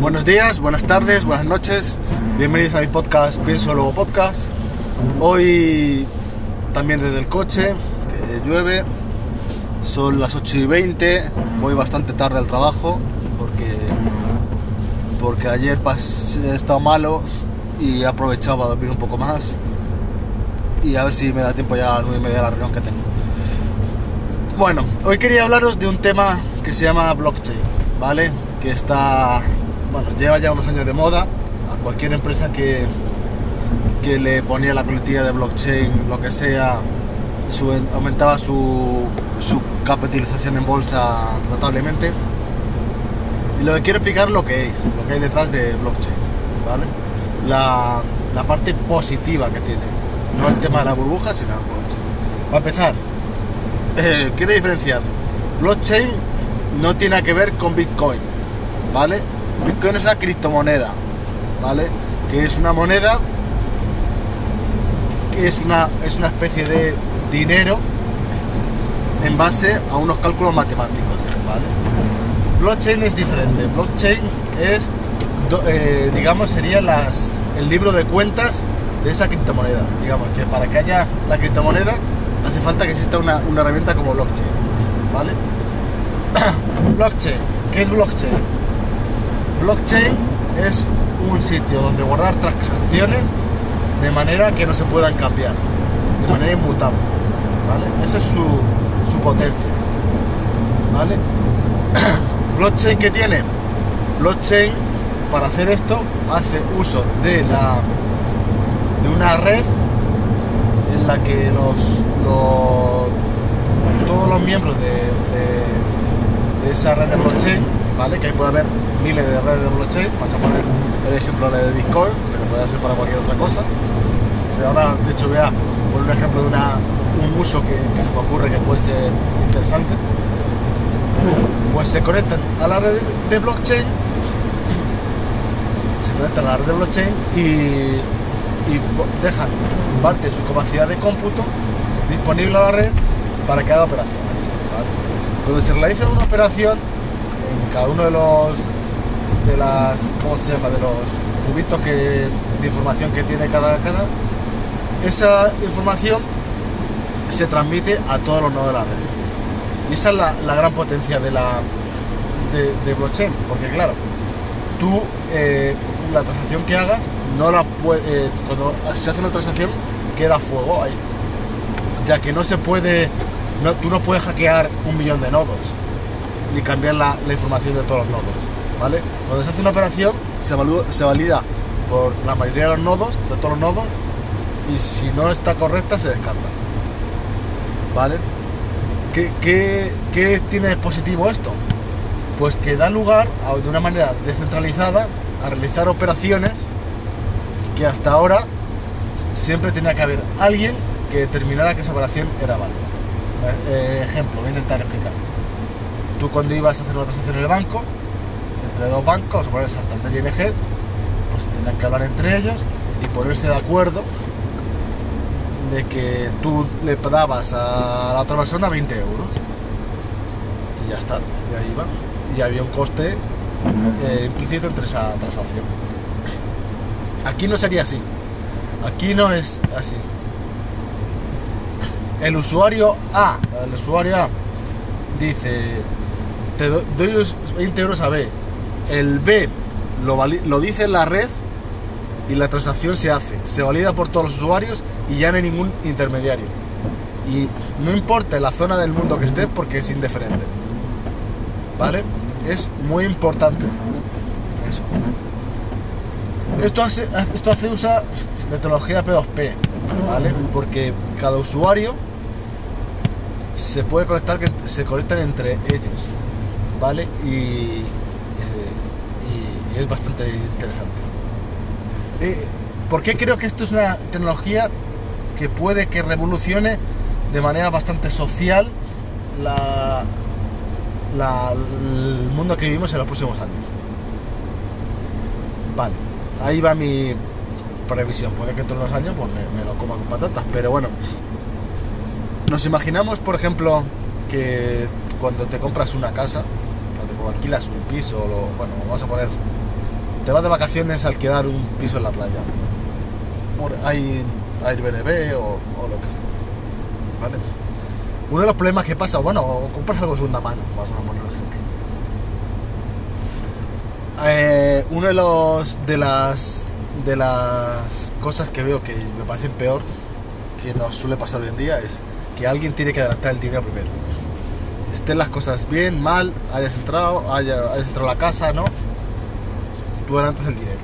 Buenos días, buenas tardes, buenas noches. Bienvenidos a mi podcast Pienso Luego Podcast. Hoy también desde el coche, que llueve. Son las 8 y 20. Voy bastante tarde al trabajo porque, porque ayer he estado malo y he aprovechado para dormir un poco más. Y a ver si me da tiempo ya a las 9 y media de la reunión que tengo. Bueno, hoy quería hablaros de un tema que se llama blockchain, ¿vale? Que está, bueno, lleva ya unos años de moda. A cualquier empresa que, que le ponía la coletilla de blockchain, lo que sea, aumentaba su, su capitalización en bolsa notablemente. Y lo que quiero explicar lo que es, lo que hay detrás de blockchain, ¿vale? La, la parte positiva que tiene, no el tema de la burbuja, sino el blockchain. Para empezar, eh, quiero diferenciar. Blockchain no tiene que ver con Bitcoin, ¿vale? Bitcoin es una criptomoneda, ¿vale? Que es una moneda que es una, es una especie de dinero en base a unos cálculos matemáticos, ¿vale? Blockchain es diferente. Blockchain es, eh, digamos, sería el libro de cuentas de esa criptomoneda. Digamos que para que haya la criptomoneda hace falta que exista una, una herramienta como blockchain, ¿vale? blockchain, ¿qué es blockchain? Blockchain es un sitio donde guardar transacciones de manera que no se puedan cambiar, de manera inmutable, ¿vale? Esa es su, su potencia, ¿vale? blockchain que tiene blockchain para hacer esto hace uso de la de una red en la que los, los- todos los miembros de, de- de esa red de blockchain vale que ahí puede haber miles de redes de blockchain vas a poner el ejemplo de Bitcoin pero puede ser para cualquier otra cosa si ahora de hecho voy a poner un ejemplo de una, un uso que, se me ocurre que puede ser interesante pues se conectan a la red de blockchain, se conectan a la red de blockchain y, dejan parte de su capacidad de cómputo disponible a la red para que haga operaciones. ¿vale? Se realiza una operación, en cada uno de los de las ¿cómo se llama? de los cubitos que, de información que tiene cada canal, esa información se transmite a todos los nodos de la red. Y esa es la, la gran potencia de la de, blockchain, porque claro, tú eh, la transacción que hagas no la puede, cuando se hace una transacción queda fuego ahí, ya que no se puede, no- tú no puedes hackear un millón de nodos ni cambiar la, información de todos los nodos, ¿vale? Cuando se hace una operación se, evalúa- se valida por la mayoría de los nodos, de todos los nodos, y si no está correcta se descarta, ¿vale? ¿Qué, qué, qué tiene de positivo esto? Pues que da lugar a, de una manera descentralizada a realizar operaciones que hasta ahora siempre tenía que haber alguien que determinara que esa operación era válida. Eh, ejemplo, voy a intentar. Tú cuando ibas a hacer una transacción en el banco, entre dos bancos, a poner Santander y ING, pues tenían que hablar entre ellos y ponerse de acuerdo de que tú le dabas a la otra persona 20 euros. Y ya está, y ahí va. Y había un coste eh, implícito entre esa transacción. Aquí no sería así. Aquí no es así. El usuario A, el usuario A dice, te do- doy os- 20 euros a B. El B lo, dice en la red y la transacción se hace, se valida por todos los usuarios y ya no hay ningún intermediario. Y no importa la zona del mundo que esté porque es indiferente. ¿Vale? Es muy importante eso. Esto hace, esto hace de tecnología P2P, ¿vale? Porque cada usuario se puede conectar, se conectan entre ellos, ¿vale? Y, eh, y- es bastante interesante. Eh, ¿Por qué creo que esto es una tecnología que puede que revolucione de manera bastante social la, la- el mundo que vivimos en los próximos años? Vale, ahí va mi previsión. Puede que todos los años pues, me lo coma con patatas, pero bueno. Nos imaginamos, por ejemplo, que cuando te compras una casa, alquilas un piso, bueno, vamos a poner te vas de vacaciones a alquilar un piso en la playa. Por- Hay Airbnb o, lo que sea. ¿Vale? Uno de los problemas que pasa, bueno, compras algo de segunda mano, vamos a poner un ejemplo. Eh, uno de los de las de las cosas que veo que me parecen peor que nos suele pasar hoy en día es que alguien tiene que adelantar el dinero primero. Estén las cosas bien, mal, hayas entrado, haya- hayas entrado a la casa, ¿no? Tú adelantas el dinero.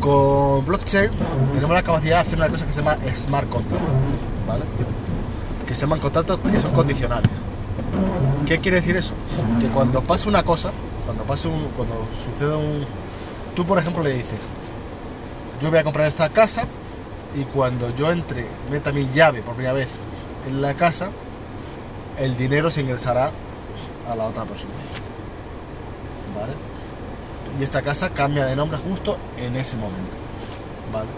Con blockchain tenemos la capacidad de hacer una cosa que se llama smart contract, ¿vale? Que se llaman contratos que son condicionales. ¿Qué quiere decir eso? Que cuando pasa una cosa, cuando pasa un, cuando sucede un, tú por ejemplo le dices, yo voy a comprar esta casa y cuando yo entre, meta mi llave por primera vez en la casa, el dinero se ingresará a la otra persona. ¿Vale? Y esta casa cambia de nombre justo en ese momento. ¿Vale?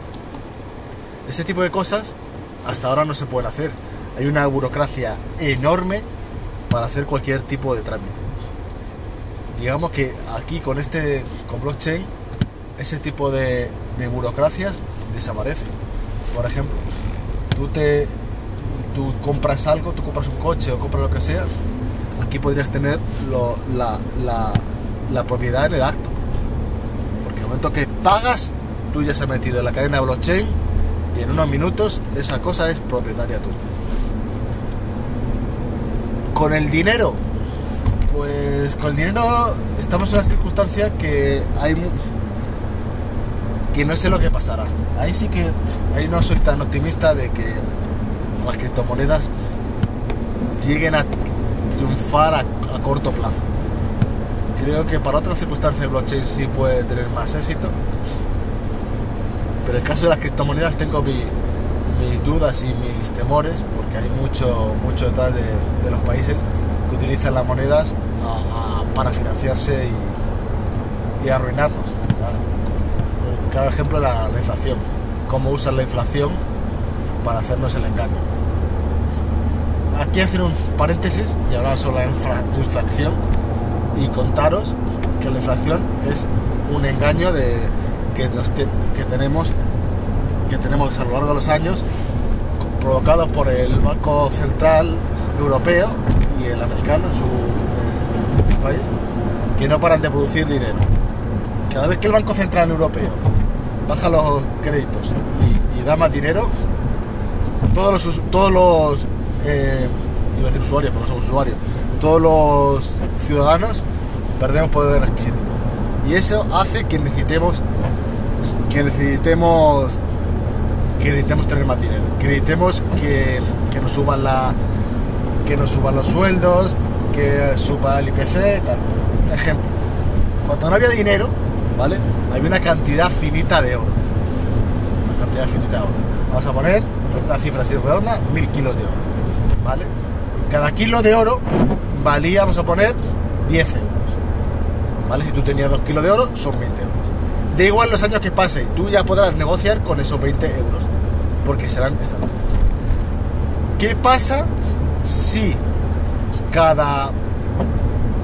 Ese tipo de cosas hasta ahora no se pueden hacer. Hay una burocracia enorme para hacer cualquier tipo de trámite. Digamos que aquí con este con blockchain ese tipo de, burocracias desaparecen. Por ejemplo, tú te tú compras algo, tú compras un coche o compras lo que sea, aquí podrías tener la, propiedad en el acto. Porque el momento que pagas, tú ya se has metido en la cadena de blockchain y en unos minutos esa cosa es propietaria tuya. Con el dinero, pues con el dinero estamos en una circunstancia que hay que no sé lo que pasará. Ahí sí que ahí no soy tan optimista de que las criptomonedas lleguen a triunfar a, a corto plazo. Creo que para otras circunstancias el blockchain sí puede tener más éxito. Pero en el caso de las criptomonedas tengo mi- mis dudas y mis temores porque hay mucho, mucho detrás de, de los países que utilizan las monedas a- a- para financiarse y, y arruinarnos. Cada ejemplo la, la inflación. Cómo usan la inflación para hacernos el engaño. Aquí hacer un paréntesis y hablar sobre la infra- inflación y contaros que la inflación es un engaño de, que, nos te- que tenemos que tenemos a lo largo de los años provocado por el Banco Central Europeo y el americano en su, en su país que no paran de producir dinero. Cada vez que el Banco Central Europeo baja los créditos y, y da más dinero, todos los, todos los eh, decir usuarios, pero no somos usuarios, todos los ciudadanos perdemos poder adquisitivo. Y eso hace que necesitemos que necesitemos que necesitemos tener más dinero, que necesitemos que, que nos suban la que nos suban los sueldos, que suba el IPC, tal. Ejemplo, cuando no había dinero, ¿vale? Había una cantidad finita de oro. De. Vamos a poner una cifra así redonda, mil kilos de oro. ¿Vale? Cada kilo de oro valía, vamos a poner, 10 euros. ¿Vale? Si tú tenías 2 kilos de oro, son 20 euros. Da igual los años que pase, tú ya podrás negociar con esos 20 euros. Porque serán estándar. ¿Qué pasa si cada,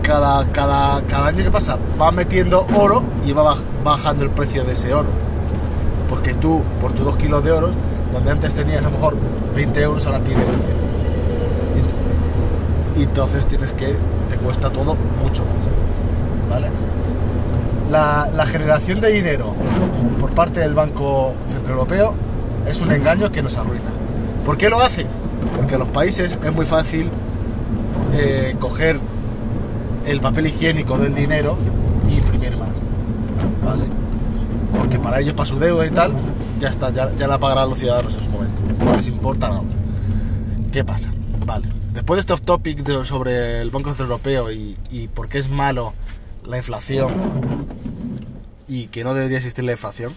cada, cada, cada año que pasa va metiendo oro y va baj- bajando el precio de ese oro? Porque tú, por tus 2 kilos de oro, donde antes tenías a lo mejor 20 euros, ahora tienes 10. Y entonces tienes que, te cuesta todo mucho más. ¿Vale? La, generación de dinero por parte del Banco Central Europeo es un engaño que nos arruina. ¿Por qué lo hacen? Porque a los países es muy fácil eh, coger el papel higiénico del dinero y imprimir más. ¿Vale? Porque para ellos, para su deuda y tal, ya está, ya, ya la pagarán los ciudadanos en su momento. No les importa nada. ¿Qué pasa? Vale. Después de este off topic sobre el Banco Central Europeo y, y por qué es malo la inflación y que no debería existir la inflación,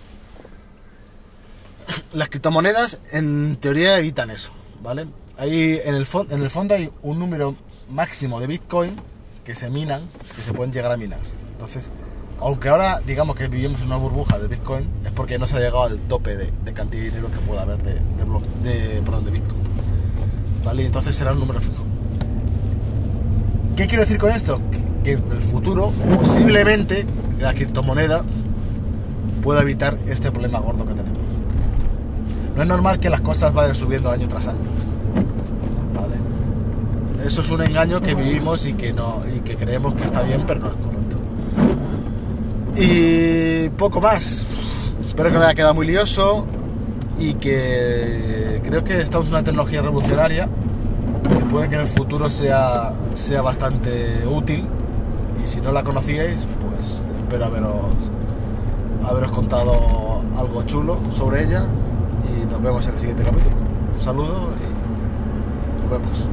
las criptomonedas en teoría evitan eso, ¿vale? Ahí en el, en el fondo hay un número máximo de Bitcoin que se minan, que se pueden llegar a minar. Entonces, aunque ahora digamos que vivimos en una burbuja de Bitcoin, es porque no se ha llegado al tope de, cantidad de dinero que pueda haber de, de, Bitcoin. ¿Vale? Entonces será un número fijo. ¿Qué quiero decir con esto? que en el futuro posiblemente la criptomoneda pueda evitar este problema gordo que tenemos. No es normal que las cosas vayan subiendo año tras año. ¿Vale? Eso es un engaño que vivimos y que no y que creemos que está bien, pero no. Y poco más. Espero que no haya quedado muy lioso y que creo que estamos en una tecnología revolucionaria que puede que en el futuro sea, sea bastante útil y si no la conocíais, pues espero haberos, haberos contado algo chulo sobre ella y nos vemos en el siguiente capítulo. Un saludo y nos vemos.